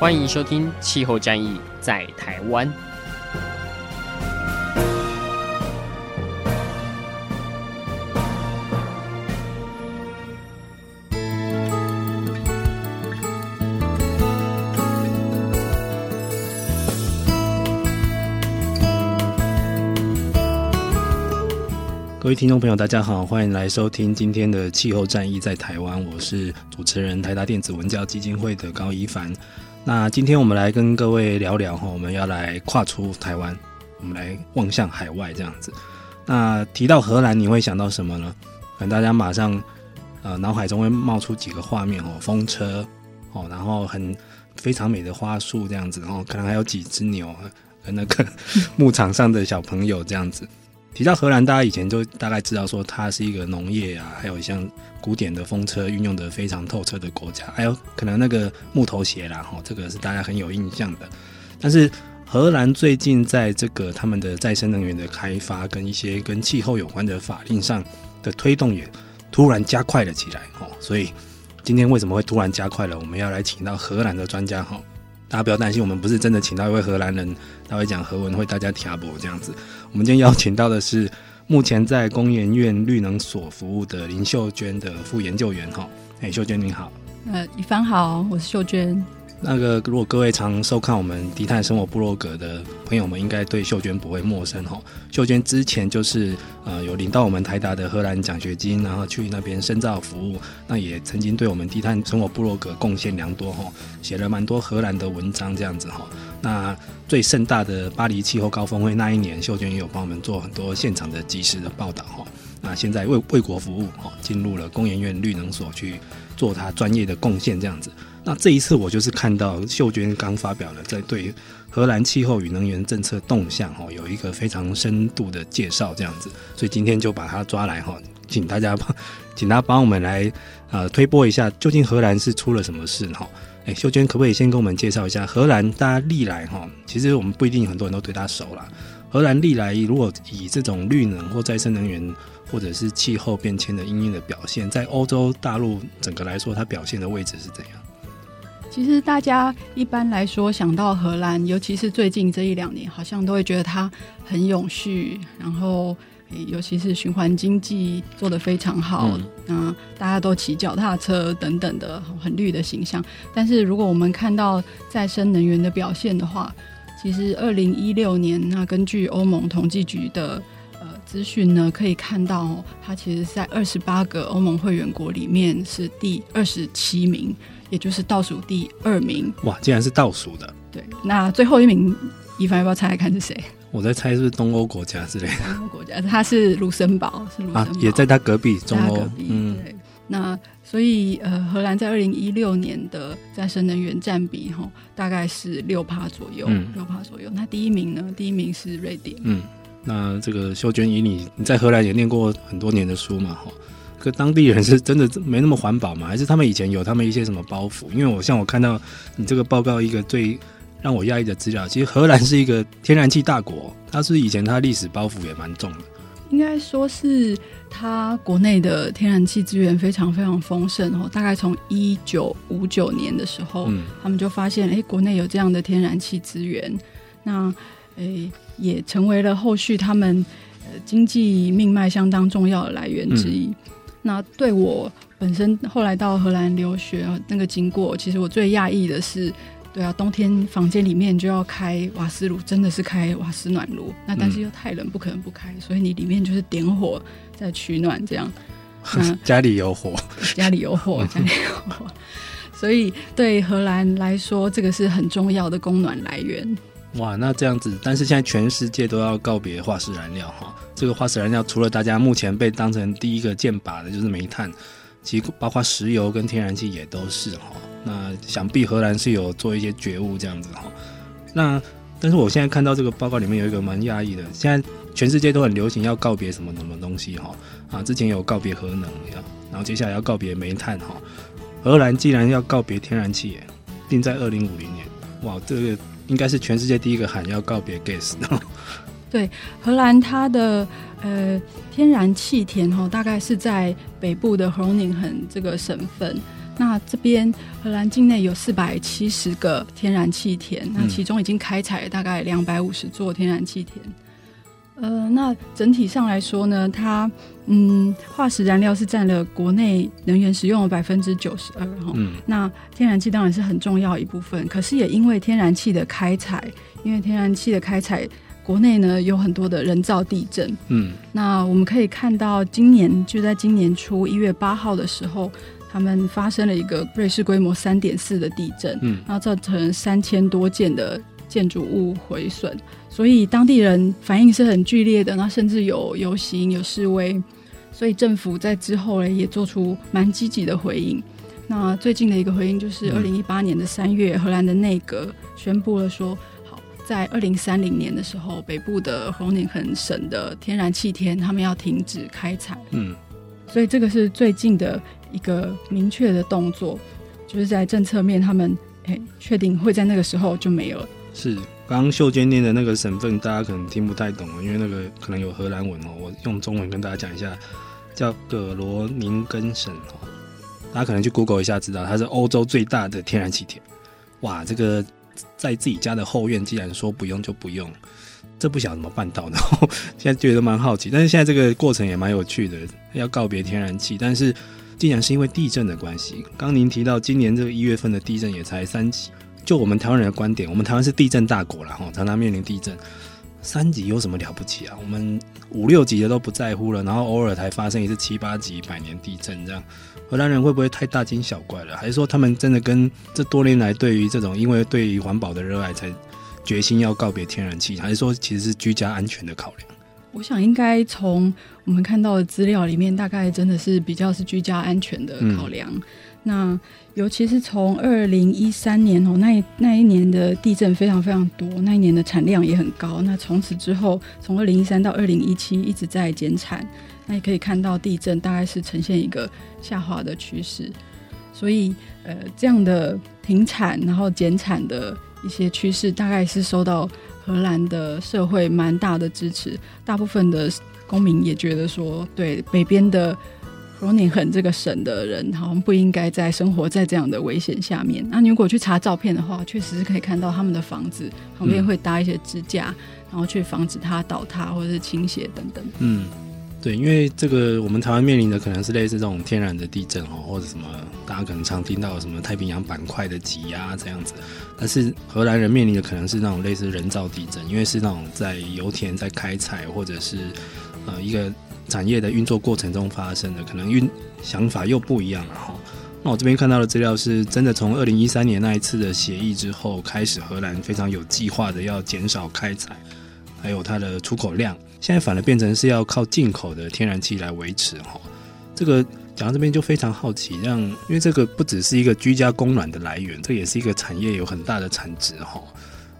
欢迎收听《气候战役在台湾》。各位听众朋友，大家好，欢迎来收听今天的气候战役在台湾。我是主持人台达电子文教基金会的高一凡。那今天我们来跟各位聊聊哈，我们要来跨出台湾，我们来望向海外这样子。那提到荷兰，你会想到什么呢？可能大家马上呃脑海中会冒出几个画面哦，风车哦，然后很非常美的花束这样子，然后可能还有几只牛和那个牧场上的小朋友这样子。提到荷兰，大家以前就大概知道说它是一个农业啊，还有像古典的风车运用得非常透彻的国家，还有可能那个木头鞋啦，哈，这个是大家很有印象的。但是荷兰最近在这个他们的再生能源的开发跟一些跟气候有关的法令上的推动也突然加快了起来，哦。所以今天为什么会突然加快了？我们要来请到荷兰的专家，哈。大家不要担心，我们不是真的请到一位荷兰人，他会讲荷文，会大家听不这样子。我们今天邀请到的是目前在工研院绿能所服务的林秀娟的副研究员哈。哎，秀娟你好。呃，一帆好，我是秀娟。那个，如果各位常收看我们低碳生活部落格的朋友们，应该对秀娟不会陌生哈。秀娟之前就是呃有领到我们台达的荷兰奖学金，然后去那边深造服务，那也曾经对我们低碳生活部落格贡献良多哈，写了蛮多荷兰的文章这样子哈。那最盛大的巴黎气候高峰会那一年，秀娟也有帮我们做很多现场的即时的报道哈。那现在为为国服务哈，进入了工研院绿能所去做他专业的贡献这样子。那这一次我就是看到秀娟刚发表了在对荷兰气候与能源政策动向哈有一个非常深度的介绍这样子，所以今天就把他抓来哈，请大家帮，请他帮我们来呃推播一下，究竟荷兰是出了什么事哈？哎，秀娟可不可以先跟我们介绍一下荷兰？大家历来哈，其实我们不一定很多人都对他熟啦。荷兰历来如果以这种绿能或再生能源或者是气候变迁的因应的表现，在欧洲大陆整个来说，它表现的位置是怎样？其实大家一般来说想到荷兰，尤其是最近这一两年，好像都会觉得它很永续，然后尤其是循环经济做得非常好，嗯，大家都骑脚踏车等等的很绿的形象。但是如果我们看到再生能源的表现的话，其实二零一六年，那根据欧盟统计局的呃资讯呢，可以看到它其实在二十八个欧盟会员国里面是第二十七名。也就是倒数第二名，哇，竟然是倒数的。对，那最后一名，一凡要不要猜猜看是谁？我在猜是不是东欧国家之类的。东欧国家，他是卢森堡，是卢森堡，啊，也在他隔壁，中欧隔壁。嗯，对。那所以呃，荷兰在二零一六年的再生能源占比哈，大概是六趴左右，六趴左右。那第一名呢？第一名是瑞典。嗯，那这个秀娟，以你你在荷兰也念过很多年的书嘛，哈。可当地人是真的没那么环保吗？还是他们以前有他们一些什么包袱？因为我像我看到你这个报告一个最让我压抑的资料，其实荷兰是一个天然气大国，它是以前它历史包袱也蛮重的。应该说是它国内的天然气资源非常非常丰盛哦。大概从一九五九年的时候，嗯、他们就发现哎、欸，国内有这样的天然气资源，那哎、欸、也成为了后续他们呃经济命脉相当重要的来源之一。嗯那对我本身后来到荷兰留学那个经过，其实我最讶异的是，对啊，冬天房间里面就要开瓦斯炉，真的是开瓦斯暖炉。那但是又太冷，不可能不开，所以你里面就是点火在取暖这样。家里有火，家里有火，家里有火。所以对荷兰来说，这个是很重要的供暖来源。哇，那这样子，但是现在全世界都要告别化石燃料哈。这个化石燃料除了大家目前被当成第一个箭靶的就是煤炭，其实包括石油跟天然气也都是哈。那想必荷兰是有做一些觉悟这样子哈。那但是我现在看到这个报告里面有一个蛮讶异的，现在全世界都很流行要告别什么什么东西哈啊，之前有告别核能，然后接下来要告别煤炭哈。荷兰既然要告别天然气，定在二零五零年，哇，这个应该是全世界第一个喊要告别 gas。对，荷兰它的呃天然气田哈，大概是在北部的 Groningen 这个省份。那这边荷兰境内有四百七十个天然气田，那其中已经开采了大概两百五十座天然气田。呃，那整体上来说呢，它嗯化石燃料是占了国内能源使用的百分之九十二哈。嗯。那天然气当然是很重要一部分，可是也因为天然气的开采，因为天然气的开采。国内呢有很多的人造地震，嗯，那我们可以看到，今年就在今年初一月八号的时候，他们发生了一个瑞士规模三点四的地震，嗯，然后造成三千多件的建筑物毁损，所以当地人反应是很剧烈的，那甚至有游行、有示威，所以政府在之后呢也做出蛮积极的回应。那最近的一个回应就是二零一八年的三月，荷兰的内阁宣布了说。好在二零三零年的时候，北部的红宁肯省的天然气田，他们要停止开采。嗯，所以这个是最近的一个明确的动作，就是在政策面，他们诶确定会在那个时候就没有了。是，刚刚秀娟念的那个省份，大家可能听不太懂，因为那个可能有荷兰文哦。我用中文跟大家讲一下，叫葛罗宁根省哦。大家可能去 Google 一下，知道它是欧洲最大的天然气田。哇，这个。在自己家的后院，既然说不用就不用，这不晓得怎么办到的。现在觉得蛮好奇，但是现在这个过程也蛮有趣的，要告别天然气，但是竟然是因为地震的关系，刚您提到今年这个一月份的地震也才三级，就我们台湾人的观点，我们台湾是地震大国了哈，常常面临地震，三级有什么了不起啊？我们五六级的都不在乎了，然后偶尔才发生一次七八级百年地震这样。荷兰人会不会太大惊小怪了？还是说他们真的跟这多年来对于这种因为对于环保的热爱才决心要告别天然气？还是说其实是居家安全的考量？我想应该从我们看到的资料里面，大概真的是比较是居家安全的考量。嗯、那尤其是从二零一三年哦，那一那一年的地震非常非常多，那一年的产量也很高。那从此之后，从二零一三到二零一七一直在减产。那也可以看到地震大概是呈现一个下滑的趋势，所以呃这样的停产然后减产的一些趋势，大概是受到荷兰的社会蛮大的支持。大部分的公民也觉得说，对北边的罗宁很这个省的人，好像不应该在生活在这样的危险下面。那你如果去查照片的话，确实是可以看到他们的房子旁边会搭一些支架，然后去防止它倒塌或者是倾斜等等。嗯。对，因为这个我们台湾面临的可能是类似这种天然的地震哦，或者什么大家可能常听到什么太平洋板块的挤压这样子，但是荷兰人面临的可能是那种类似人造地震，因为是那种在油田在开采或者是呃一个产业的运作过程中发生的，可能运想法又不一样了哈。那我这边看到的资料是真的，从二零一三年那一次的协议之后开始，荷兰非常有计划的要减少开采，还有它的出口量。现在反而变成是要靠进口的天然气来维持哈，这个讲到这边就非常好奇，让因为这个不只是一个居家供暖的来源，这也是一个产业有很大的产值哈。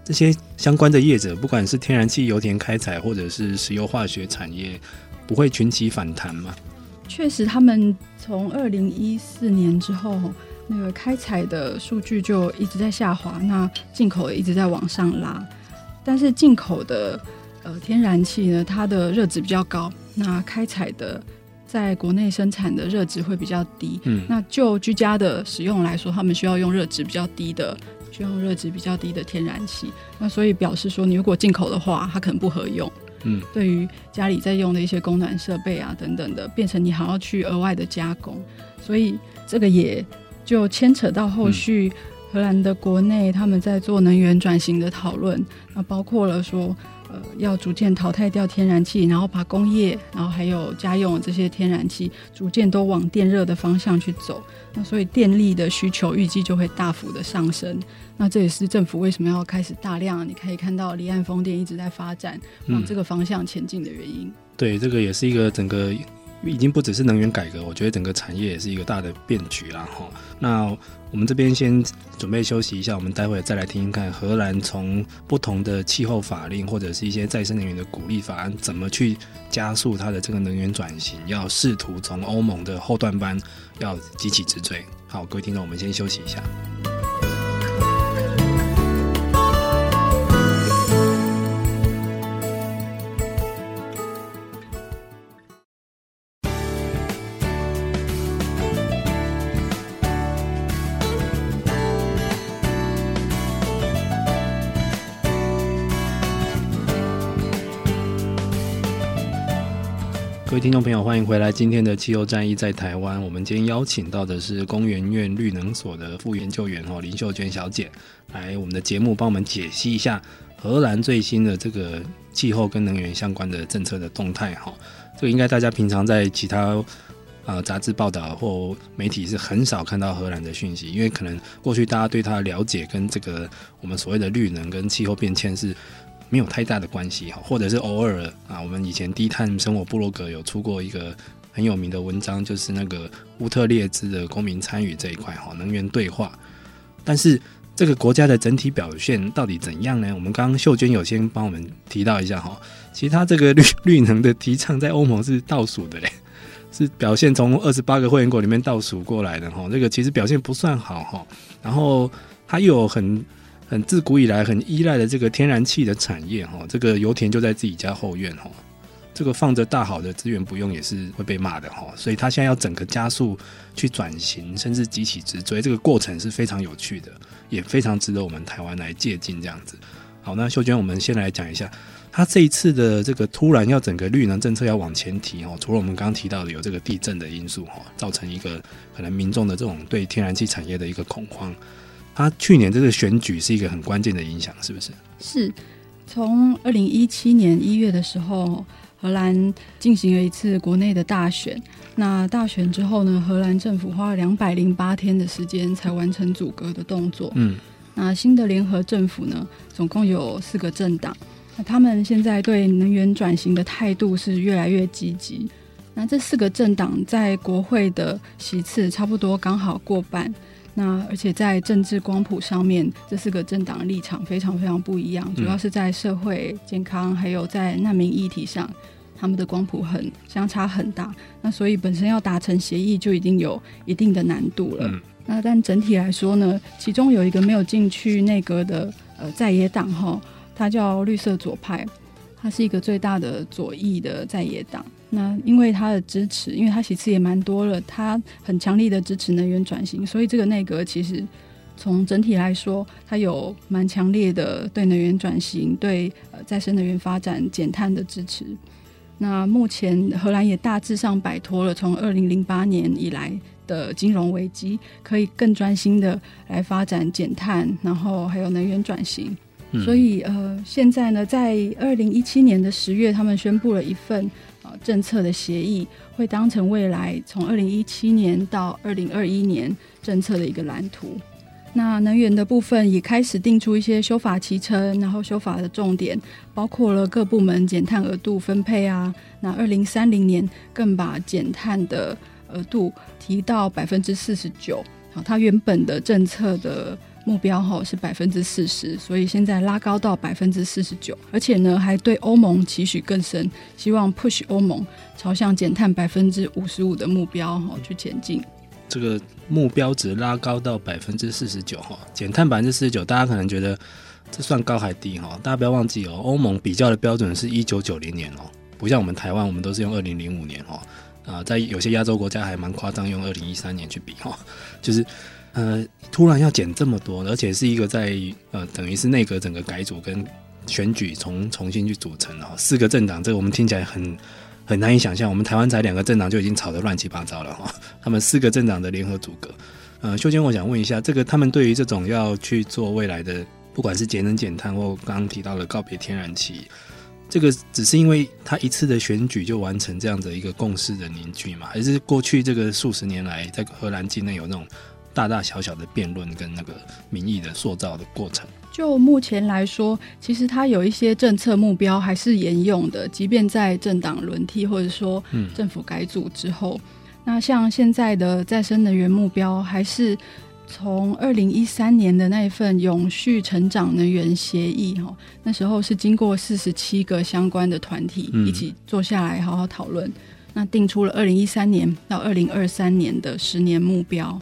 这些相关的业者，不管是天然气油田开采，或者是石油化学产业，不会群起反弹吗？确实，他们从二零一四年之后，那个开采的数据就一直在下滑，那进口也一直在往上拉，但是进口的。呃，天然气呢，它的热值比较高，那开采的在国内生产的热值会比较低。嗯，那就居家的使用来说，他们需要用热值比较低的，需要用热值比较低的天然气。那所以表示说，你如果进口的话，它可能不合用。嗯，对于家里在用的一些供暖设备啊等等的，变成你还要去额外的加工，所以这个也就牵扯到后续荷兰的国内他们在做能源转型的讨论，那包括了说。呃，要逐渐淘汰掉天然气，然后把工业，然后还有家用这些天然气，逐渐都往电热的方向去走。那所以电力的需求预计就会大幅的上升。那这也是政府为什么要开始大量，你可以看到离岸风电一直在发展，往这个方向前进的原因。对，这个也是一个整个已经不只是能源改革，我觉得整个产业也是一个大的变局了哈。那我们这边先准备休息一下，我们待会再来听听看荷兰从不同的气候法令或者是一些再生能源的鼓励法案，怎么去加速它的这个能源转型，要试图从欧盟的后段班要急起直追。好，各位听众，我们先休息一下。听众朋友，欢迎回来！今天的气候战役在台湾，我们今天邀请到的是公园院绿能所的副研究员哦林秀娟小姐，来我们的节目帮我们解析一下荷兰最新的这个气候跟能源相关的政策的动态哈。这个应该大家平常在其他啊杂志报道或媒体是很少看到荷兰的讯息，因为可能过去大家对它的了解跟这个我们所谓的绿能跟气候变迁是。没有太大的关系哈，或者是偶尔啊，我们以前低碳生活部落格有出过一个很有名的文章，就是那个乌特列兹的公民参与这一块哈，能源对话。但是这个国家的整体表现到底怎样呢？我们刚刚秀娟有先帮我们提到一下哈，其实它这个绿绿能的提倡在欧盟是倒数的嘞，是表现从二十八个会员国里面倒数过来的哈，这个其实表现不算好哈。然后它有很。很自古以来很依赖的这个天然气的产业哈，这个油田就在自己家后院哈，这个放着大好的资源不用也是会被骂的哈，所以他现在要整个加速去转型，甚至急起直追，这个过程是非常有趣的，也非常值得我们台湾来借鉴这样子。好，那秀娟，我们先来讲一下，他这一次的这个突然要整个绿能政策要往前提哈，除了我们刚刚提到的有这个地震的因素哈，造成一个可能民众的这种对天然气产业的一个恐慌。他去年这个选举是一个很关键的影响，是不是？是，从二零一七年一月的时候，荷兰进行了一次国内的大选。那大选之后呢，荷兰政府花了两百零八天的时间才完成阻隔的动作。嗯，那新的联合政府呢，总共有四个政党。那他们现在对能源转型的态度是越来越积极。那这四个政党在国会的席次差不多刚好过半。那而且在政治光谱上面，这四个政党立场非常非常不一样，主要是在社会健康还有在难民议题上，他们的光谱很相差很大。那所以本身要达成协议就已经有一定的难度了。嗯、那但整体来说呢，其中有一个没有进去内阁的呃在野党哈，它叫绿色左派，它是一个最大的左翼的在野党。那因为他的支持，因为他席次也蛮多了，他很强力的支持能源转型，所以这个内阁其实从整体来说，它有蛮强烈的对能源转型、对呃再生能源发展、减碳的支持。那目前荷兰也大致上摆脱了从二零零八年以来的金融危机，可以更专心的来发展减碳，然后还有能源转型。嗯、所以呃，现在呢，在二零一七年的十月，他们宣布了一份。政策的协议会当成未来从二零一七年到二零二一年政策的一个蓝图。那能源的部分也开始定出一些修法期程，然后修法的重点包括了各部门减碳额度分配啊。那二零三零年更把减碳的额度提到百分之四十九。好，它原本的政策的。目标哈是百分之四十，所以现在拉高到百分之四十九，而且呢还对欧盟期许更深，希望 push 欧盟朝向减碳百分之五十五的目标哈去前进。这个目标值拉高到百分之四十九哈，减碳百分之四十九，大家可能觉得这算高还低哈？大家不要忘记哦，欧盟比较的标准是一九九零年哦，不像我们台湾，我们都是用二零零五年哈啊，在有些亚洲国家还蛮夸张，用二零一三年去比哈，就是。呃，突然要减这么多，而且是一个在呃，等于是内阁整个改组跟选举重重新去组成了四个政党，这个我们听起来很很难以想象。我们台湾才两个政党就已经吵得乱七八糟了哈，他们四个政党的联合组阁。呃，秀娟，我想问一下，这个他们对于这种要去做未来的，不管是节能减碳或刚刚提到的告别天然气，这个只是因为他一次的选举就完成这样的一个共识的凝聚吗？还是过去这个数十年来在荷兰境内有那种？大大小小的辩论跟那个民意的塑造的过程？就目前来说，其实它有一些政策目标还是沿用的，即便在政党轮替或者说政府改组之后，嗯、那像现在的再生能源目标，还是从二零一三年的那一份永续成长能源协议哈，那时候是经过四十七个相关的团体一起坐下来好好讨论，嗯、那定出了二零一三年到二零二三年的十年目标。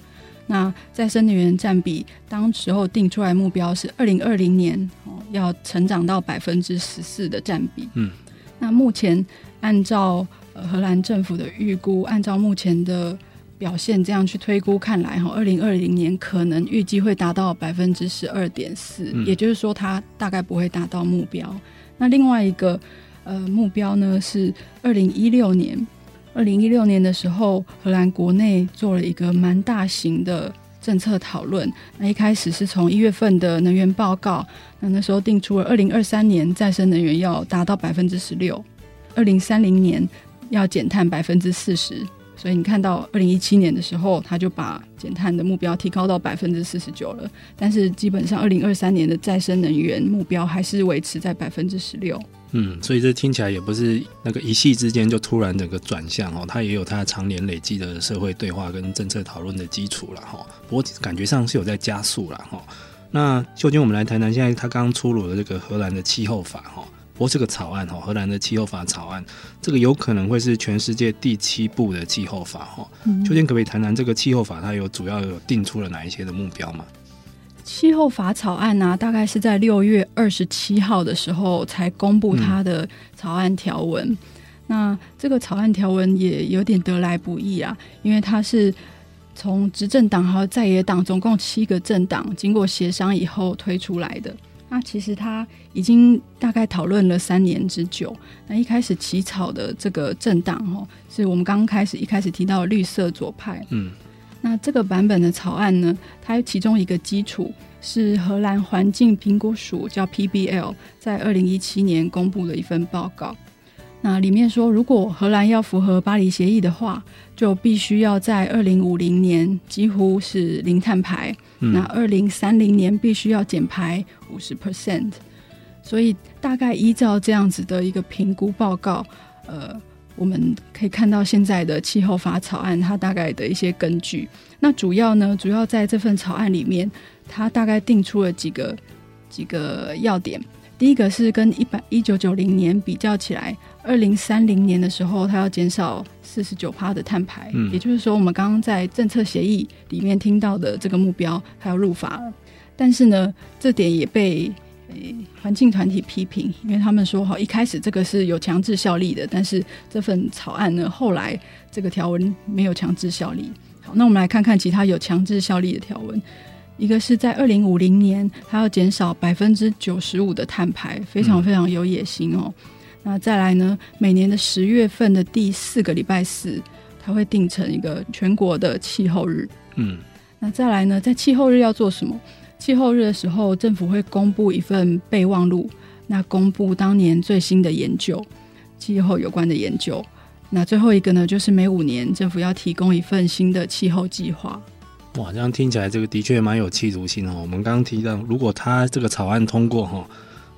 那再生能源占比，当时候定出来目标是二零二零年哦，要成长到百分之十四的占比。嗯，那目前按照呃荷兰政府的预估，按照目前的表现这样去推估，看来哈，二零二零年可能预计会达到百分之十二点四，也就是说它大概不会达到目标。那另外一个呃目标呢是二零一六年。二零一六年的时候，荷兰国内做了一个蛮大型的政策讨论。那一开始是从一月份的能源报告，那那时候定出了二零二三年再生能源要达到百分之十六，二零三零年要减碳百分之四十。所以你看到二零一七年的时候，他就把减碳的目标提高到百分之四十九了。但是基本上二零二三年的再生能源目标还是维持在百分之十六。嗯，所以这听起来也不是那个一夕之间就突然的个转向哦，它也有它常年累积的社会对话跟政策讨论的基础了哈。不过感觉上是有在加速了哈。那秀娟，我们来谈谈现在他刚出炉的这个荷兰的气候法哈。不过这个草案哈，荷兰的气候法草案，这个有可能会是全世界第七部的气候法哈。秀娟可不可以谈谈这个气候法它有主要有定出了哪一些的目标吗？气候法草案呢、大概是在六月二十七号的时候才公布它的草案条文。那这个草案条文也有点得来不易啊，因为它是从执政党和在野党总共七个政党经过协商以后推出来的。那其实它已经大概讨论了三年之久。那一开始起草的这个政党哦，是我们刚开始一开始提到绿色左派。嗯。那这个版本的草案呢，它其中一个基础是荷兰环境评估署叫 PBL 在二零一七年公布的一份报告。那里面说，如果荷兰要符合巴黎协议的话，就必须要在二零五零年几乎是零碳排，嗯、那二零三零年必须要减排五十 percent。所以大概依照这样子的一个评估报告，呃。我们可以看到现在的气候法草案，它大概的一些根据。那主要呢，主要在这份草案里面，它大概定出了几个几个要点。第一个是跟一百一九九零年比较起来，二零三零年的时候，它要减少四十九趴的碳排。嗯，也就是说，我们刚刚在政策协议里面听到的这个目标，还要入法了。但是呢，这点也被。环境团体批评，因为他们说哈，一开始这个是有强制效力的，但是这份草案呢，后来这个条文没有强制效力。好，那我们来看看其他有强制效力的条文。一个是在二零五零年，它要减少百分之九十五的碳排，非常非常有野心哦。嗯、那再来呢，每年的十月份的第四个礼拜四，它会定成一个全国的气候日。嗯，那再来呢，在气候日要做什么？气候日的时候，政府会公布一份备忘录，那公布当年最新的研究，气候有关的研究。那最后一个呢，就是每五年政府要提供一份新的气候计划。哇，这样听起来这个的确蛮有企图心哦。我们刚刚提到，如果他这个草案通过哈，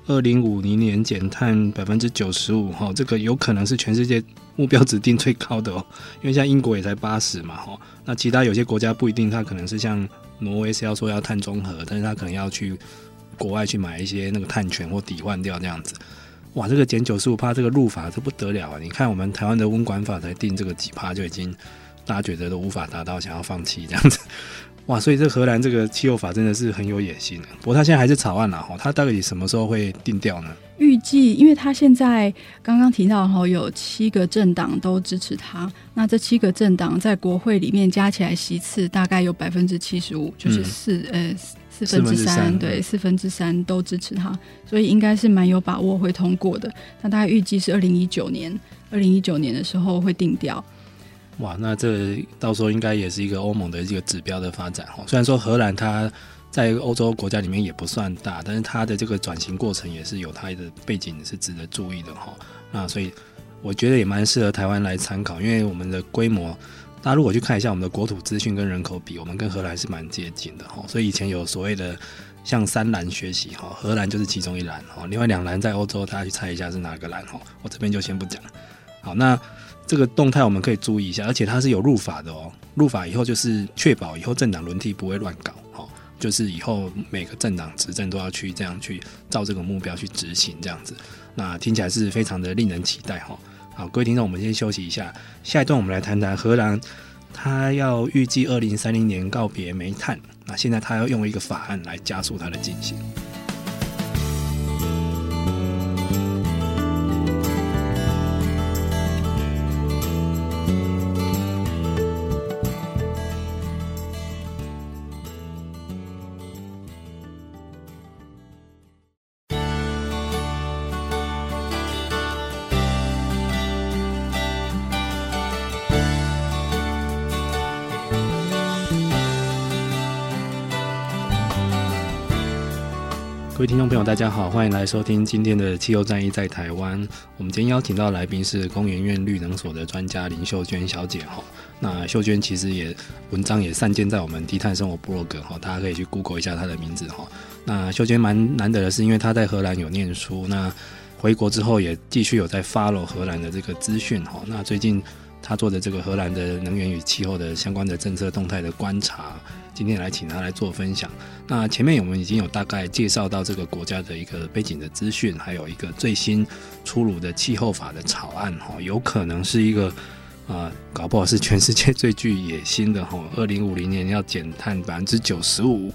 二零五零年减碳百分之九十五哈，这个有可能是全世界目标指定最高的哦。因为像英国也才八十嘛哈，那其他有些国家不一定，它可能是像。挪威是要说要碳中和，但是他可能要去国外去买一些那个碳权或抵换掉这样子。哇，这个减九十五帕这个入法这不得了啊！你看我们台湾的温管法才定这个几帕就已经大家觉得都无法达到，想要放弃这样子。哇，所以这荷兰这个气候法真的是很有野心的。不过他现在还是草案啦，哈，他到底什么时候会定调呢？预计，因为他现在刚刚提到哈，有七个政党都支持他。那这七个政党在国会里面加起来席次大概有百分之七十五，就是四、嗯、呃四分之三，对，四分之三都支持他，所以应该是蛮有把握会通过的。那大概预计是二零一九年，二零一九年的时候会定调。哇，那这到时候应该也是一个欧盟的一个指标的发展哈。虽然说荷兰它。在欧洲国家里面也不算大，但是它的这个转型过程也是有它的背景是值得注意的哈。那所以我觉得也蛮适合台湾来参考，因为我们的规模大家如果去看一下我们的国土资讯跟人口比，我们跟荷兰是蛮接近的哈。所以以前有所谓的向三蓝学习哈，荷兰就是其中一蓝哈，另外两蓝在欧洲，大家去猜一下是哪个蓝哈？我这边就先不讲。好，那这个动态我们可以注意一下，而且它是有入法的哦。入法以后就是确保以后政党轮替不会乱搞哈，就是以后每个政党执政都要去这样去照这个目标去执行这样子。那听起来是非常的令人期待哈。好，各位听众，我们先休息一下，下一段我们来谈谈荷兰，它要预计二零三零年告别煤炭，那现在它要用一个法案来加速它的进行。各位听众朋友，大家好，欢迎来收听今天的气候战役在台湾。我们今天邀请到来宾是工研院绿能所的专家林秀娟小姐哈。那秀娟其实也文章也散见在我们低碳生活部落格哈，大家可以去 Google 一下她的名字哈。那秀娟蛮难得的是，因为她在荷兰有念书，那回国之后也继续有在 follow 荷兰的这个资讯哈。那最近她做的这个荷兰的能源与气候的相关的政策动态的观察。今天来请他来做分享。那前面我们已经有大概介绍到这个国家的一个背景的资讯，还有一个最新出炉的气候法的草案哈，有可能是一个啊、呃，搞不好是全世界最具野心的哈，二零五零年要减碳百分之九十五，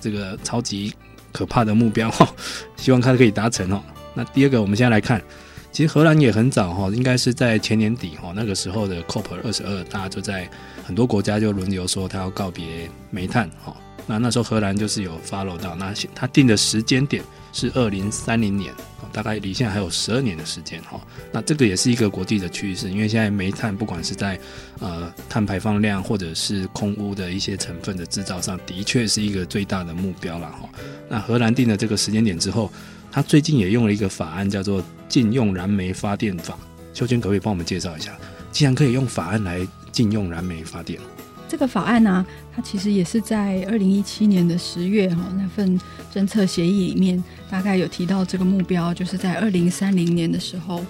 这个超级可怕的目标哈，希望它可以达成哦。那第二个，我们现在来看。其实荷兰也很早哈，应该是在前年底哈，那个时候的 COP 二十二，大家就在很多国家就轮流说他要告别煤炭哈。那那时候荷兰就是有 follow 到，那他定的时间点是二零三零年，大概离现在还有十二年的时间哈。那这个也是一个国际的趋势，因为现在煤炭不管是在呃碳排放量或者是空污的一些成分的制造上，的确是一个最大的目标了哈。那荷兰定了这个时间点之后。他最近也用了一个法案，叫做《禁用燃煤发电法》。秀娟可不可以帮我们介绍一下？既然可以用法案来禁用燃煤发电，这个法案呢、啊，它其实也是在二零一七年的十月哈那份政策协议里面，大概有提到这个目标，就是在二零三零年的时候，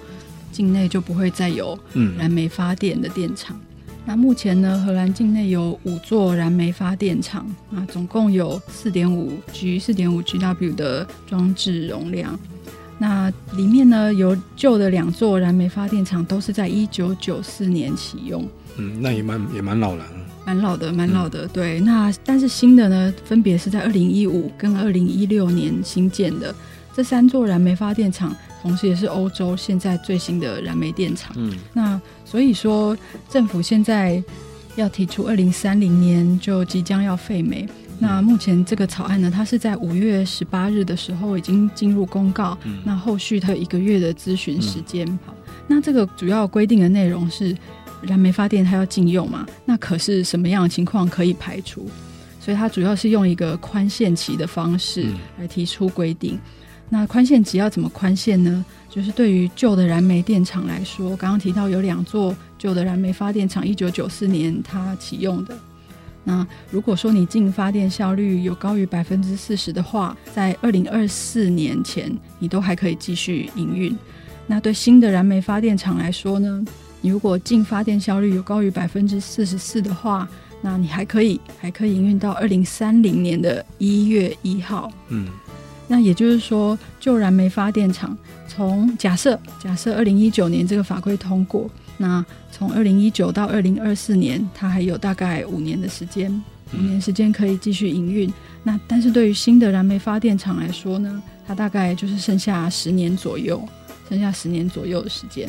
境内就不会再有燃煤发电的电厂。嗯那目前呢，荷兰境内有五座燃煤发电厂，啊，总共有四点五 G、四点五 GW 的装置容量。那里面呢，有旧的两座燃煤发电厂都是在一九九四年启用。嗯，那也蛮也蛮老了。蛮老的，蛮老的。嗯、对，那但是新的呢，分别是在二零一五跟二零一六年新建的这三座燃煤发电厂。同时，也是欧洲现在最新的燃煤电厂。嗯，那所以说，政府现在要提出二零三零年就即将要废煤。那目前这个草案呢，它是在五月十八日的时候已经进入公告。嗯，那后续它有一个月的咨询时间。好，那这个主要规定的内容是，燃煤发电它要禁用嘛？那可是什么样的情况可以排除？所以它主要是用一个宽限期的方式来提出规定。那宽限期要怎么宽限呢？就是对于旧的燃煤电厂来说，刚刚提到有两座旧的燃煤发电厂，一九九四年它启用的。那如果说你净发电效率有高于百分之四十的话，在二零二四年前，你都还可以继续营运。那对新的燃煤发电厂来说呢，你如果净发电效率有高于百分之四十四的话，那你还可以还可以营运到二零三零年的一月一号。嗯。那也就是说，旧燃煤发电厂从假设假设二零一九年这个法规通过，那从二零一九到二零二四年，它还有大概五年的时间，五年时间可以继续营运。那但是对于新的燃煤发电厂来说呢，它大概就是剩下十年左右，剩下十年左右的时间。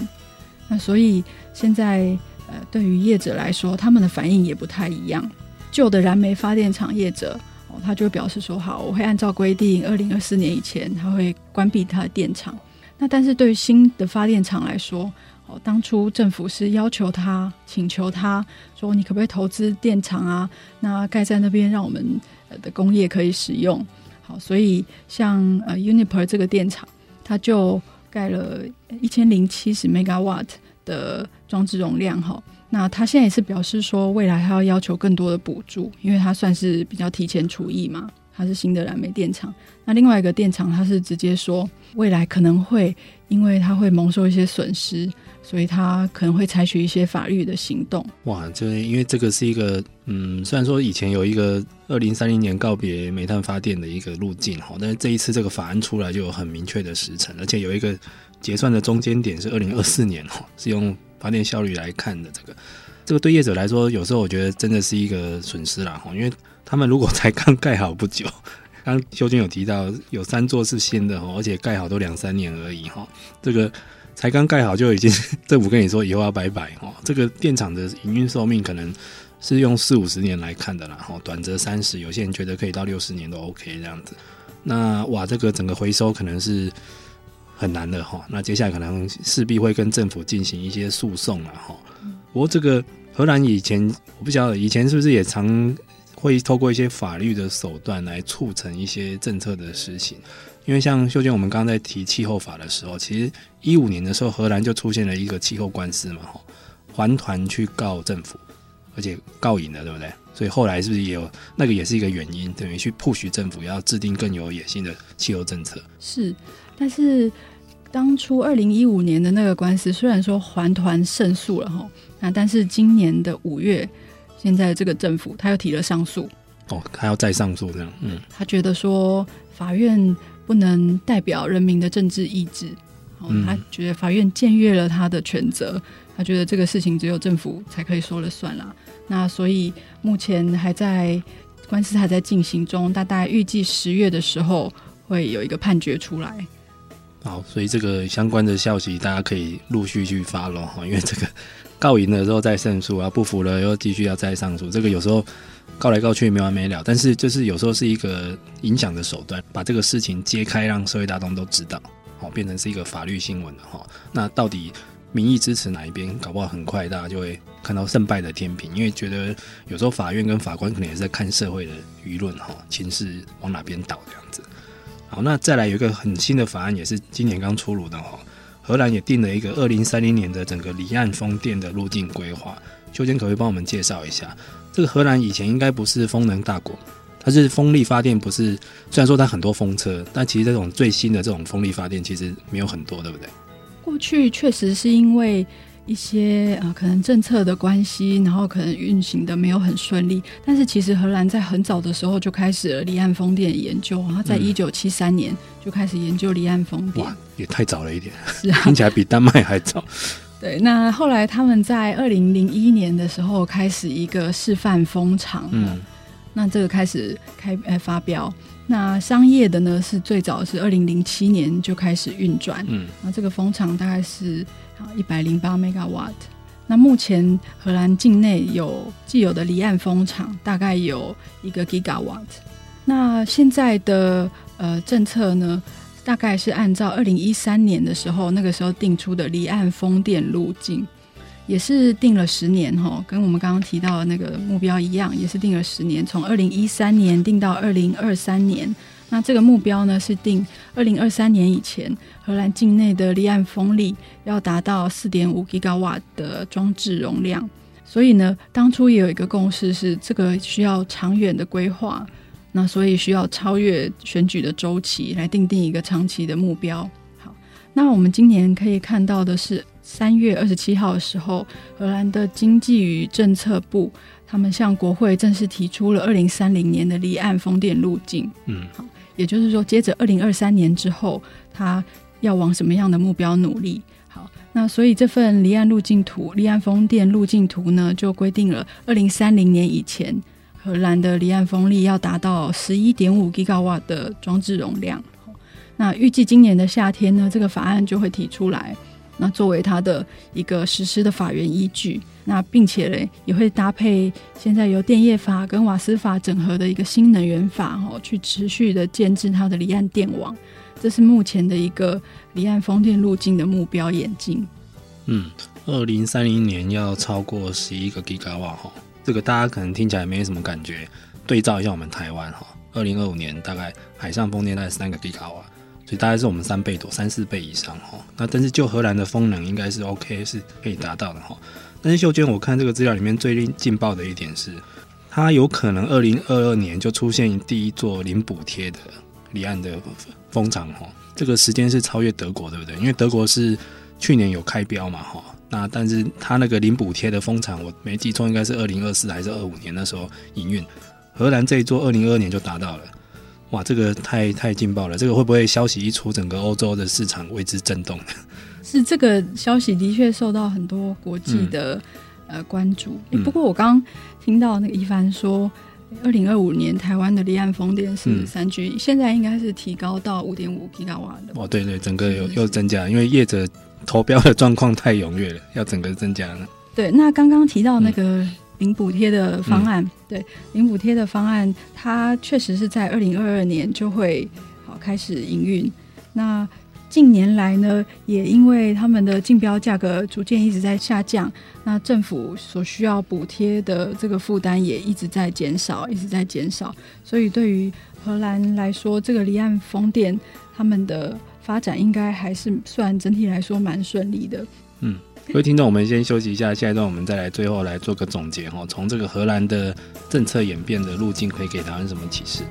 那所以现在呃，对于业者来说，他们的反应也不太一样。旧的燃煤发电厂业者。哦他就表示说：“好，我会按照规定，二零二四年以前他会关闭他的电厂。那但是对于新的发电厂来说，哦，当初政府是要求他、请求他说，你可不可以投资电厂啊？那盖在那边，让我们的工业可以使用。好，所以像呃 Uniper 这个电厂，它就盖了一千零七十 megawatt 的装置容量。哈，那他现在也是表示说，未来还要要求更多的补助，因为他算是比较提前除役嘛，他是新的燃煤电厂。那另外一个电厂，他是直接说，未来可能会因为他会蒙受一些损失，所以他可能会采取一些法律的行动。哇，就是因为这个是一个，嗯，虽然说以前有一个二零三零年告别煤炭发电的一个路径哈，但是这一次这个法案出来就有很明确的时程，而且有一个结算的中间点是二零二四年哦，是用。发电效率来看的这个，这个对业者来说，有时候我觉得真的是一个损失啦。因为他们如果才刚盖好不久，刚修军有提到有三座是新的哈，而且盖好都两三年而已哈，这个才刚盖好就已经 政府跟你说以后要拜拜哈，这个电厂的营运寿命可能是用四五十年来看的啦，哈，短则三十，有些人觉得可以到六十年都 OK 这样子。那哇，这个整个回收可能是。很难的哈，那接下来可能势必会跟政府进行一些诉讼了哈。不过这个荷兰以前我不晓得，以前是不是也常会透过一些法律的手段来促成一些政策的实行？因为像秀娟，我们刚刚在提气候法的时候，其实一五年的时候，荷兰就出现了一个气候官司嘛，哈，环团去告政府，而且告赢了，对不对？所以后来是不是也有那个也是一个原因，等于去 push 政府要制定更有野心的气候政策？是，但是。当初二零一五年的那个官司，虽然说还团胜诉了哈，那但是今年的五月，现在这个政府他又提了上诉。哦，他要再上诉这样，嗯，他觉得说法院不能代表人民的政治意志，嗯，他觉得法院僭越了他的权责，他觉得这个事情只有政府才可以说了算啦。那所以目前还在官司还在进行中，大概预计十月的时候会有一个判决出来。好，所以这个相关的消息大家可以陆续去 follow 哈，因为这个告赢了之后再胜诉啊，不服了又继续要再上诉，这个有时候告来告去没完没了。但是就是有时候是一个影响的手段，把这个事情揭开，让社会大众都知道，好，变成是一个法律新闻了哈。那到底民意支持哪一边？搞不好很快大家就会看到胜败的天平，因为觉得有时候法院跟法官可能也是在看社会的舆论哈，情势往哪边倒这样子。好，那再来有一个很新的法案，也是今年刚出炉的哈。荷兰也定了一个二零三零年的整个离岸风电的路径规划。修坚可不可以帮我们介绍一下？这个荷兰以前应该不是风能大国，它是风力发电，不是？虽然说它很多风车，但其实这种最新的这种风力发电其实没有很多，对不对？过去确实是因为。一些啊、呃，可能政策的关系，然后可能运行的没有很顺利。但是其实荷兰在很早的时候就开始了离岸风电研究，然后在一九七三年就开始研究离岸风电。哇，也太早了一点，是啊，听起来比丹麦还早。对，那后来他们在二零零一年的时候开始一个示范风场，嗯，那这个开始开呃发表。那商业的呢是最早是二零零七年就开始运转，嗯，那这个风场大概是。一百零八 megawatt。那目前荷兰境内有既有的离岸风场，大概有一个 gigawatt。那现在的呃政策呢，大概是按照二零一三年的时候，那个时候定出的离岸风电路径，也是定了十年哈，跟我们刚刚提到的那个目标一样，也是定了十年，从二零一三年定到二零二三年。那这个目标呢，是定二零二三年以前，荷兰境内的离岸风力要达到四点五吉瓦的装置容量。所以呢，当初也有一个共识是，这个需要长远的规划。那所以需要超越选举的周期来定定一个长期的目标。好，那我们今年可以看到的是，三月二十七号的时候，荷兰的经济与政策部他们向国会正式提出了二零三零年的离岸风电路径。嗯，好。也就是说，接着二零二三年之后，他要往什么样的目标努力？好，那所以这份离岸路径图、离岸风电路径图呢，就规定了二零三零年以前，荷兰的离岸风力要达到十一点五吉瓦的装置容量。那预计今年的夏天呢，这个法案就会提出来，那作为它的一个实施的法源依据。那并且嘞，也会搭配现在由电业法跟瓦斯法整合的一个新能源法，哦，去持续的建置它的离岸电网。这是目前的一个离岸风电路径的目标演进。嗯，二零三零年要超过十一个吉瓦哈，这个大家可能听起来没什么感觉。对照一下我们台湾哈，二零二五年大概海上风电大概三个吉瓦，所以大概是我们三倍多，三四倍以上哈。那但是就荷兰的风能应该是 OK，是可以达到的哈。但是秀娟，我看这个资料里面最令劲爆的一点是，它有可能二零二二年就出现第一座零补贴的离岸的风场哈，这个时间是超越德国，对不对？因为德国是去年有开标嘛哈，那但是它那个零补贴的风场，我没记错，应该是二零二四还是二五年那时候营运。荷兰这一座二零二二年就达到了，哇，这个太太劲爆了！这个会不会消息一出，整个欧洲的市场为之震动？是这个消息的确受到很多国际的、嗯、呃关注。不过我刚听到那个一帆说，二零二五年台湾的离岸风电是三 G，、嗯、现在应该是提高到五点五吉瓦的。哦，对对，整个又又增加，因为业者投标的状况太踊跃了，要整个增加了。对，那刚刚提到那个。嗯零补贴的方案，嗯、对零补贴的方案，它确实是在二零二二年就会好开始营运。那近年来呢，也因为他们的竞标价格逐渐一直在下降，那政府所需要补贴的这个负担也一直在减少，一直在减少。所以对于荷兰来说，这个离岸风电他们的发展应该还是算整体来说蛮顺利的。嗯。各位听众，我们先休息一下，下一段我们再来最后来做个总结哈。从这个荷兰的政策演变的路径，可以给台湾什么启示？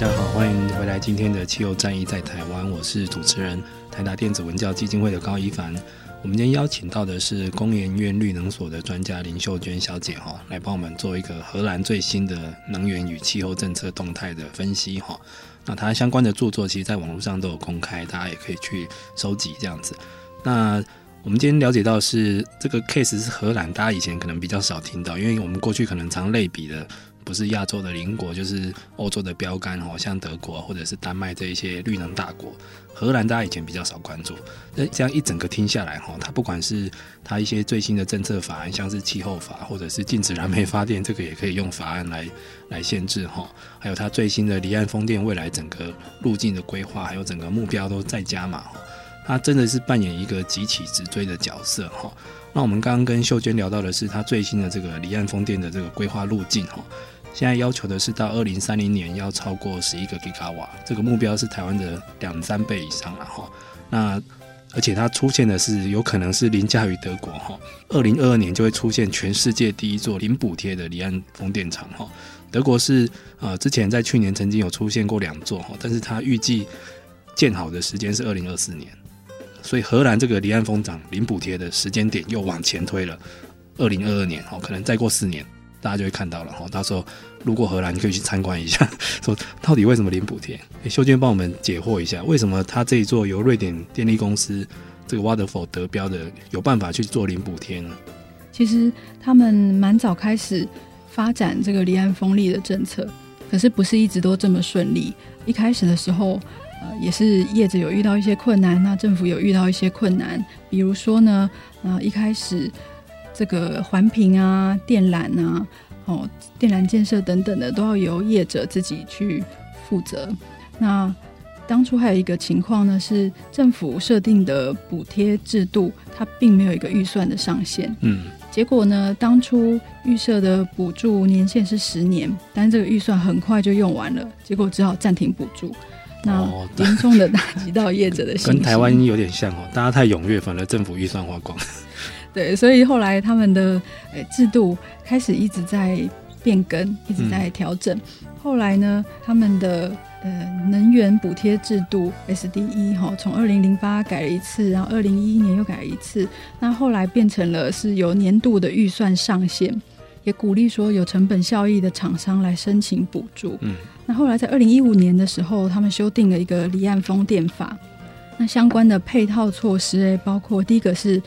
大家好，欢迎回来今天的气候战役在台湾，我是主持人台达电子文教基金会的高一凡。我们今天邀请到的是工研院绿能所的专家林秀娟小姐哈，来帮我们做一个荷兰最新的能源与气候政策动态的分析哈。那它相关的著作其实在网络上都有公开，大家也可以去收集这样子。那我们今天了解到是这个 case 是荷兰，大家以前可能比较少听到，因为我们过去可能常类比的。不是亚洲的邻国，就是欧洲的标杆哦，像德国或者是丹麦这一些绿能大国。荷兰大家以前比较少关注，那这样一整个听下来哈，它不管是它一些最新的政策法案，像是气候法或者是禁止燃煤发电，这个也可以用法案来来限制哈。还有它最新的离岸风电未来整个路径的规划，还有整个目标都在加码，它真的是扮演一个急起直追的角色哈。那我们刚刚跟秀娟聊到的是它最新的这个离岸风电的这个规划路径哈。现在要求的是到二零三零年要超过十一个吉瓦，这个目标是台湾的两三倍以上了哈。那而且它出现的是有可能是凌驾于德国哈。二零二二年就会出现全世界第一座零补贴的离岸风电场哈。德国是呃之前在去年曾经有出现过两座哈，但是它预计建好的时间是二零二四年，所以荷兰这个离岸风场零补贴的时间点又往前推了二零二二年哈，可能再过四年。大家就会看到了哈，到时候路过荷兰，你可以去参观一下，说到底为什么零补贴？欸，秀娟帮我们解惑一下，为什么他这一座由瑞典电力公司这个 Waterfall 得标的有办法去做零补贴呢？其实他们蛮早开始发展这个离岸风力的政策，可是不是一直都这么顺利。一开始的时候，呃，也是业者有遇到一些困难，那政府有遇到一些困难，比如说呢，呃，一开始。这个环评啊、电缆啊、哦、电缆建设等等的，都要由业者自己去负责。那当初还有一个情况呢，是政府设定的补贴制度，它并没有一个预算的上限。嗯，结果呢，当初预设的补助年限是十年，但这个预算很快就用完了，结果只好暂停补助。那严重的打击到业者的心。跟台湾有点像哦，大家太踊跃，反而政府预算花光。对，所以后来他们的呃制度开始一直在变更，一直在调整。嗯、后来呢，他们的呃能源补贴制度 SDE 哈，从二零零八改了一次，然后二零一一年又改了一次。那后来变成了是有年度的预算上限，也鼓励说有成本效益的厂商来申请补助。嗯，那后来在二零一五年的时候，他们修订了一个离岸风电法。那相关的配套措施诶，包括第一个是。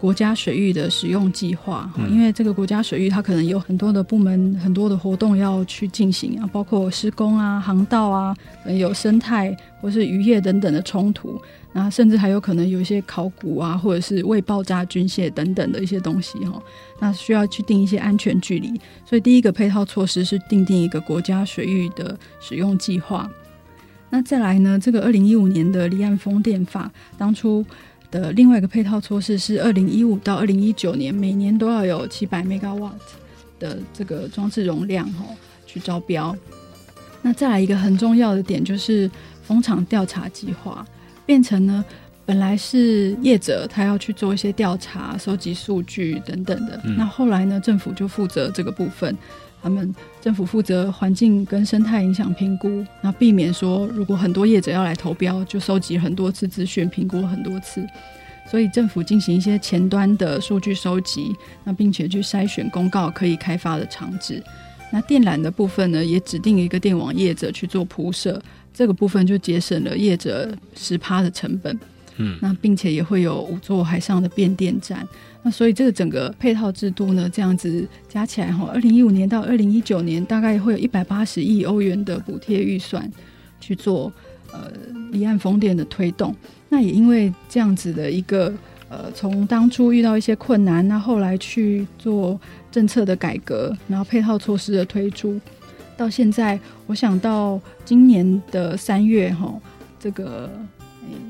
国家水域的使用计划，因为这个国家水域它可能有很多的部门、很多的活动要去进行啊，包括施工啊、航道啊，有生态或是渔业等等的冲突，那甚至还有可能有一些考古啊，或者是未爆炸军械等等的一些东西哈，那需要去定一些安全距离，所以第一个配套措施是订定一个国家水域的使用计划。那再来呢，这个二零一五年的离岸风电法当初。的另外一个配套措施是，二零一五到二零一九年每年都要有七百 megawatt 的这个装置容量哦，去招标。那再来一个很重要的点就是风场调查计划，变成呢本来是业者他要去做一些调查、收集数据等等的，嗯、那后来呢政府就负责这个部分。他们政府负责环境跟生态影响评估，那避免说如果很多业者要来投标，就收集很多次资讯，评估很多次，所以政府进行一些前端的数据收集，那并且去筛选公告可以开发的场址。那电缆的部分呢，也指定一个电网业者去做铺设，这个部分就节省了业者十趴的成本。嗯，那并且也会有五座海上的变电站。那所以这个整个配套制度呢，这样子加起来哈，二零一五年到二零一九年大概会有一百八十亿欧元的补贴预算去做呃离岸风电的推动。那也因为这样子的一个呃，从当初遇到一些困难，那后来去做政策的改革，然后配套措施的推出，到现在，我想到今年的三月哈，这个。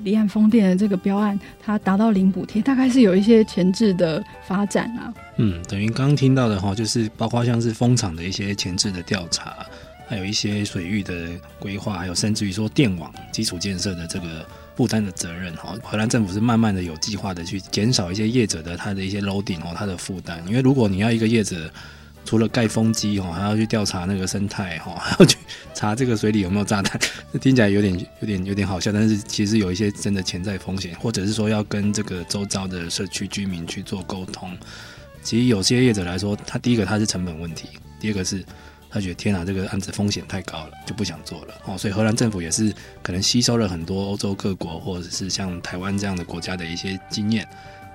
离岸风电的这个标案，它达到零补贴，大概是有一些前置的发展啊。嗯，等于刚听到的哈，就是包括像是风场的一些前置的调查，还有一些水域的规划，还有甚至于说电网基础建设的这个负担的责任哈。荷兰政府是慢慢的有计划的去减少一些业者的他的一些 loading 哦，他的负担。因为如果你要一个业者，除了盖风机哈，还要去调查那个生态哈，还要去查这个水里有没有炸弹，这 听起来有点有点有点好笑，但是其实有一些真的潜在风险，或者是说要跟这个周遭的社区居民去做沟通。其实有些业者来说，他第一个他是成本问题，第二个是他觉得天哪，这个案子风险太高了，就不想做了哦。所以荷兰政府也是可能吸收了很多欧洲各国或者是像台湾这样的国家的一些经验。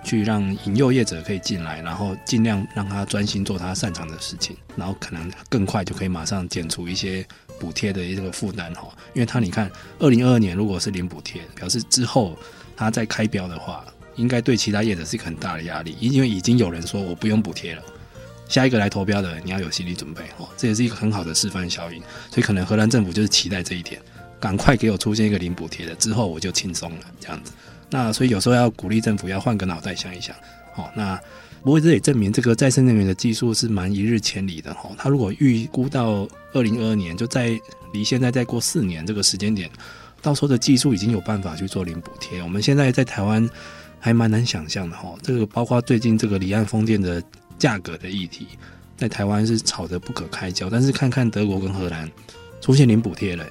去让引诱业者可以进来，然后尽量让他专心做他擅长的事情，然后可能更快就可以马上减除一些补贴的这个负担哈。因为他你看，二零二二年如果是零补贴，表示之后他再开标的话，应该对其他业者是一个很大的压力，因为已经有人说我不用补贴了，下一个来投标的你要有心理准备哦。这也是一个很好的示范效应，所以可能荷兰政府就是期待这一点，赶快给我出现一个零补贴的，之后我就轻松了这样子。那所以有时候要鼓励政府要换个脑袋想一想，好，那不过这也证明这个再生能源的技术是蛮一日千里的哈。它如果预估到二零二二年，就在离现在再过四年这个时间点，到时候的技术已经有办法去做零补贴。我们现在在台湾还蛮难想象的哈。这个包括最近这个离岸风电的价格的议题，在台湾是吵得不可开交，但是看看德国跟荷兰出现零补贴了。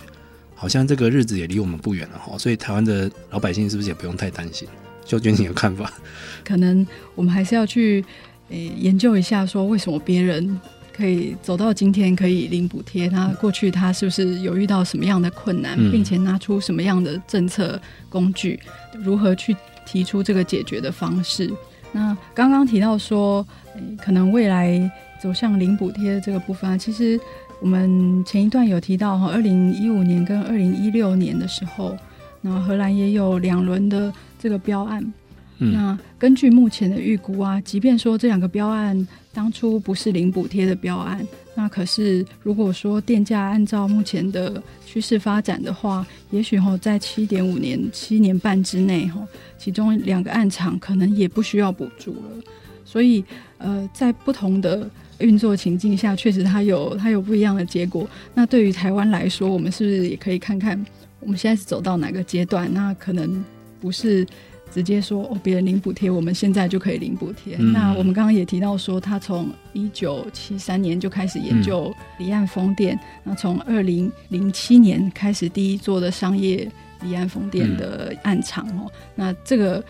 好像这个日子也离我们不远了哈，所以台湾的老百姓是不是也不用太担心？秀娟，你有看法？可能我们还是要去诶、欸、研究一下，说为什么别人可以走到今天可以领补贴，他过去他是不是有遇到什么样的困难，嗯、并且拿出什么样的政策工具，如何去提出这个解决的方式？那刚刚提到说，欸、可能未来走向零补贴的这个部分，其实。我们前一段有提到哈，二零一五年跟二零一六年的时候，那荷兰也有两轮的这个标案。嗯、那根据目前的预估啊，即便说这两个标案当初不是零补贴的标案，那可是如果说电价按照目前的趋势发展的话，也许哈在七点五年、七年半之内哈，其中两个案场可能也不需要补助了。所以呃，在不同的运作情境下，确实它有它有不一样的结果。那对于台湾来说，我们是不是也可以看看我们现在是走到哪个阶段？那可能不是直接说哦，别人领补贴，我们现在就可以领补贴。嗯、那我们刚刚也提到说，他从一九七三年就开始研究离岸风电，嗯、那从二零零七年开始第一座的商业离岸风电的岸场哦，嗯、那这个。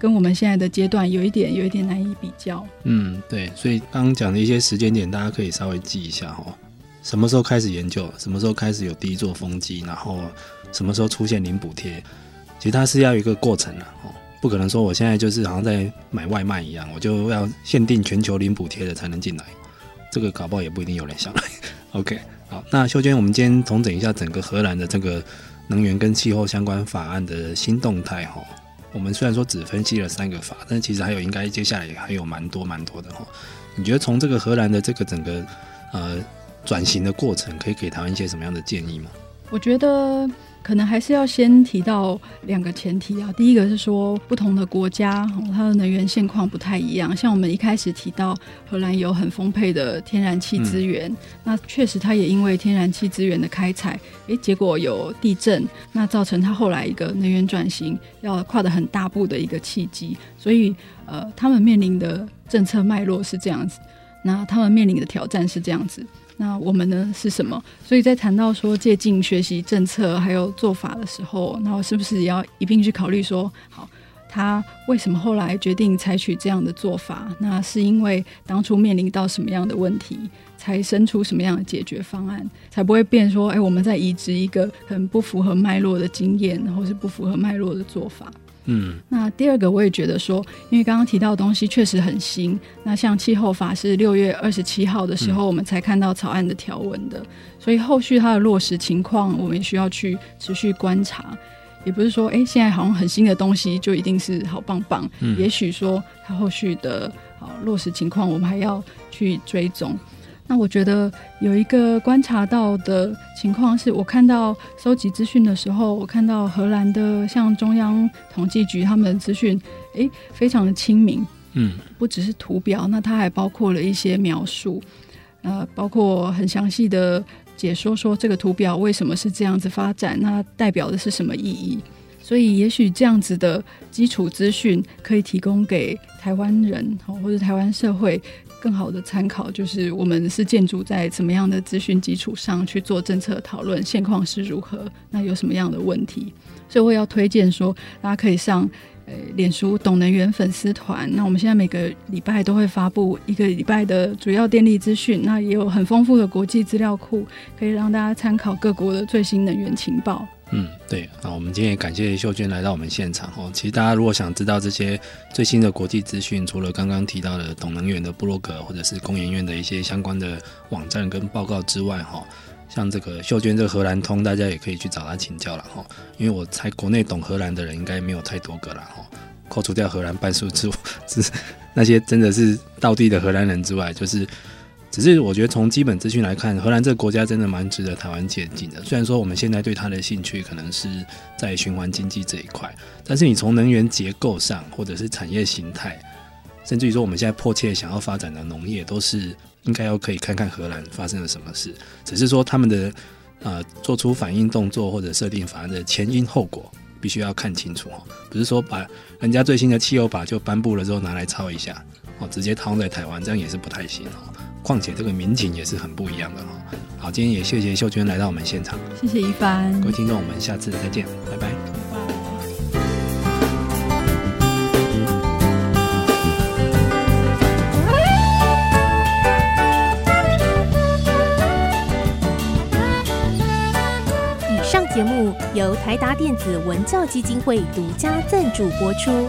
跟我们现在的阶段有一点有一点难以比较。嗯，对，所以刚刚讲的一些时间点，大家可以稍微记一下哈。什么时候开始研究？什么时候开始有第一座风机？然后什么时候出现零补贴？其实它是要有一个过程的哦。不可能说我现在就是好像在买外卖一样，我就要限定全球零补贴的才能进来，这个搞不好也不一定有人想来。OK，好，那秀娟，我们今天重整一下整个荷兰的这个能源跟气候相关法案的新动态哈。我们虽然说只分析了三个法，但其实还有应该接下来还有蛮多蛮多的哈。你觉得从这个荷兰的这个整个呃转型的过程，可以给他们一些什么样的建议吗？我觉得。可能还是要先提到两个前提啊。第一个是说，不同的国家它的能源现况不太一样。像我们一开始提到荷兰有很丰沛的天然气资源，那确实它也因为天然气资源的开采，诶，结果有地震，那造成它后来一个能源转型要跨得很大步的一个契机。所以，呃，他们面临的政策脉络是这样子，那他们面临的挑战是这样子。那我们呢是什么？所以在谈到说借镜学习政策还有做法的时候，那我是不是也要一并去考虑说，好，他为什么后来决定采取这样的做法？那是因为当初面临到什么样的问题，才生出什么样的解决方案，才不会变说，哎，我们在移植一个很不符合脉络的经验，或是不符合脉络的做法。嗯，那第二个我也觉得说，因为刚刚提到的东西确实很新。那像气候法是六月二十七号的时候，我们才看到草案的条文的，嗯、所以后续它的落实情况，我们需要去持续观察。也不是说，哎、欸，现在好像很新的东西就一定是好棒棒。嗯、也许说它后续的好落实情况，我们还要去追踪。那我觉得有一个观察到的情况是，我看到收集资讯的时候，我看到荷兰的像中央统计局他们的资讯，诶，非常的亲民，嗯，不只是图表，那它还包括了一些描述，呃，包括很详细的解说说这个图表为什么是这样子发展，那代表的是什么意义。所以也许这样子的基础资讯可以提供给台湾人或者台湾社会。更好的参考就是我们是建筑在怎么样的资讯基础上去做政策讨论，现况是如何，那有什么样的问题？所以我要推荐说，大家可以上呃脸书懂能源粉丝团。那我们现在每个礼拜都会发布一个礼拜的主要电力资讯，那也有很丰富的国际资料库，可以让大家参考各国的最新能源情报。嗯，对，那我们今天也感谢秀娟来到我们现场哦。其实大家如果想知道这些最新的国际资讯，除了刚刚提到的懂能源的布洛格，或者是工研院的一些相关的网站跟报告之外，哈，像这个秀娟这个荷兰通，大家也可以去找她请教了哈。因为我猜国内懂荷兰的人应该没有太多个了哈，扣除掉荷兰半数 之之那些真的是道地的荷兰人之外，就是。只是我觉得从基本资讯来看，荷兰这个国家真的蛮值得台湾借鉴的。虽然说我们现在对它的兴趣可能是在循环经济这一块，但是你从能源结构上，或者是产业形态，甚至于说我们现在迫切想要发展的农业，都是应该要可以看看荷兰发生了什么事。只是说他们的呃做出反应动作或者设定法案的前因后果，必须要看清楚哦。不是说把人家最新的汽油法就颁布了之后拿来抄一下哦，直接套在台湾，这样也是不太行哦。况且这个民情也是很不一样的哈。好，今天也谢谢秀娟来到我们现场，谢谢一帆，各位听众，我们下次再见，拜拜。以上节目由台达电子文教基金会独家赞助播出，